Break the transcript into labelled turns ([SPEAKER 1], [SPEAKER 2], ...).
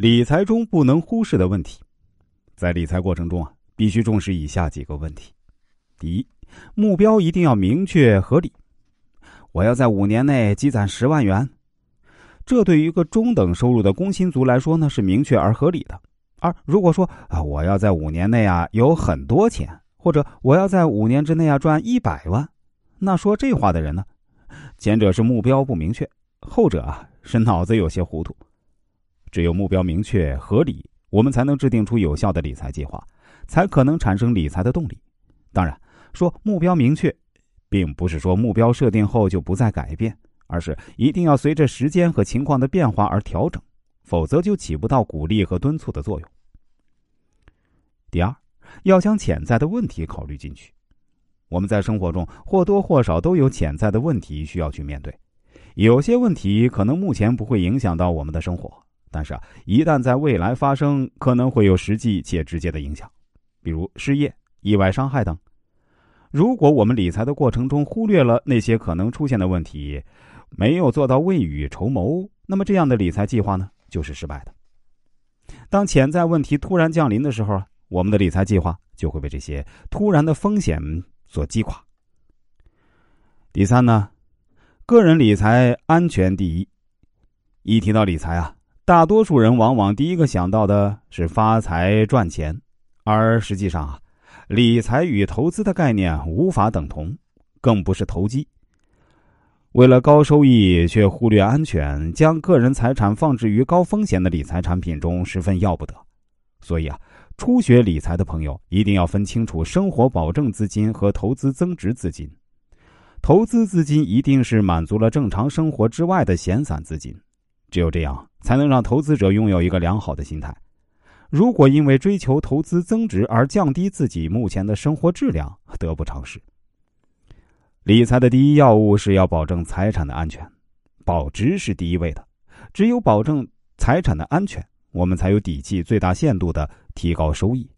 [SPEAKER 1] 理财中不能忽视的问题，在理财过程中啊，必须重视以下几个问题：第一，目标一定要明确合理。我要在五年内积攒十万元，这对于一个中等收入的工薪族来说呢，是明确而合理的。而如果说啊，我要在五年内啊有很多钱，或者我要在五年之内啊赚一百万，那说这话的人呢，前者是目标不明确，后者啊是脑子有些糊涂。只有目标明确合理，我们才能制定出有效的理财计划，才可能产生理财的动力。当然，说目标明确，并不是说目标设定后就不再改变，而是一定要随着时间和情况的变化而调整，否则就起不到鼓励和敦促的作用。第二，要将潜在的问题考虑进去。我们在生活中或多或少都有潜在的问题需要去面对，有些问题可能目前不会影响到我们的生活。但是啊，一旦在未来发生，可能会有实际且直接的影响，比如失业、意外伤害等。如果我们理财的过程中忽略了那些可能出现的问题，没有做到未雨绸缪，那么这样的理财计划呢，就是失败的。当潜在问题突然降临的时候，我们的理财计划就会被这些突然的风险所击垮。第三呢，个人理财安全第一。一提到理财啊。大多数人往往第一个想到的是发财赚钱，而实际上啊，理财与投资的概念无法等同，更不是投机。为了高收益却忽略安全，将个人财产放置于高风险的理财产品中十分要不得。所以啊，初学理财的朋友一定要分清楚生活保证资金和投资增值资金。投资资金一定是满足了正常生活之外的闲散资金。只有这样，才能让投资者拥有一个良好的心态。如果因为追求投资增值而降低自己目前的生活质量，得不偿失。理财的第一要务是要保证财产的安全，保值是第一位的。只有保证财产的安全，我们才有底气最大限度的提高收益。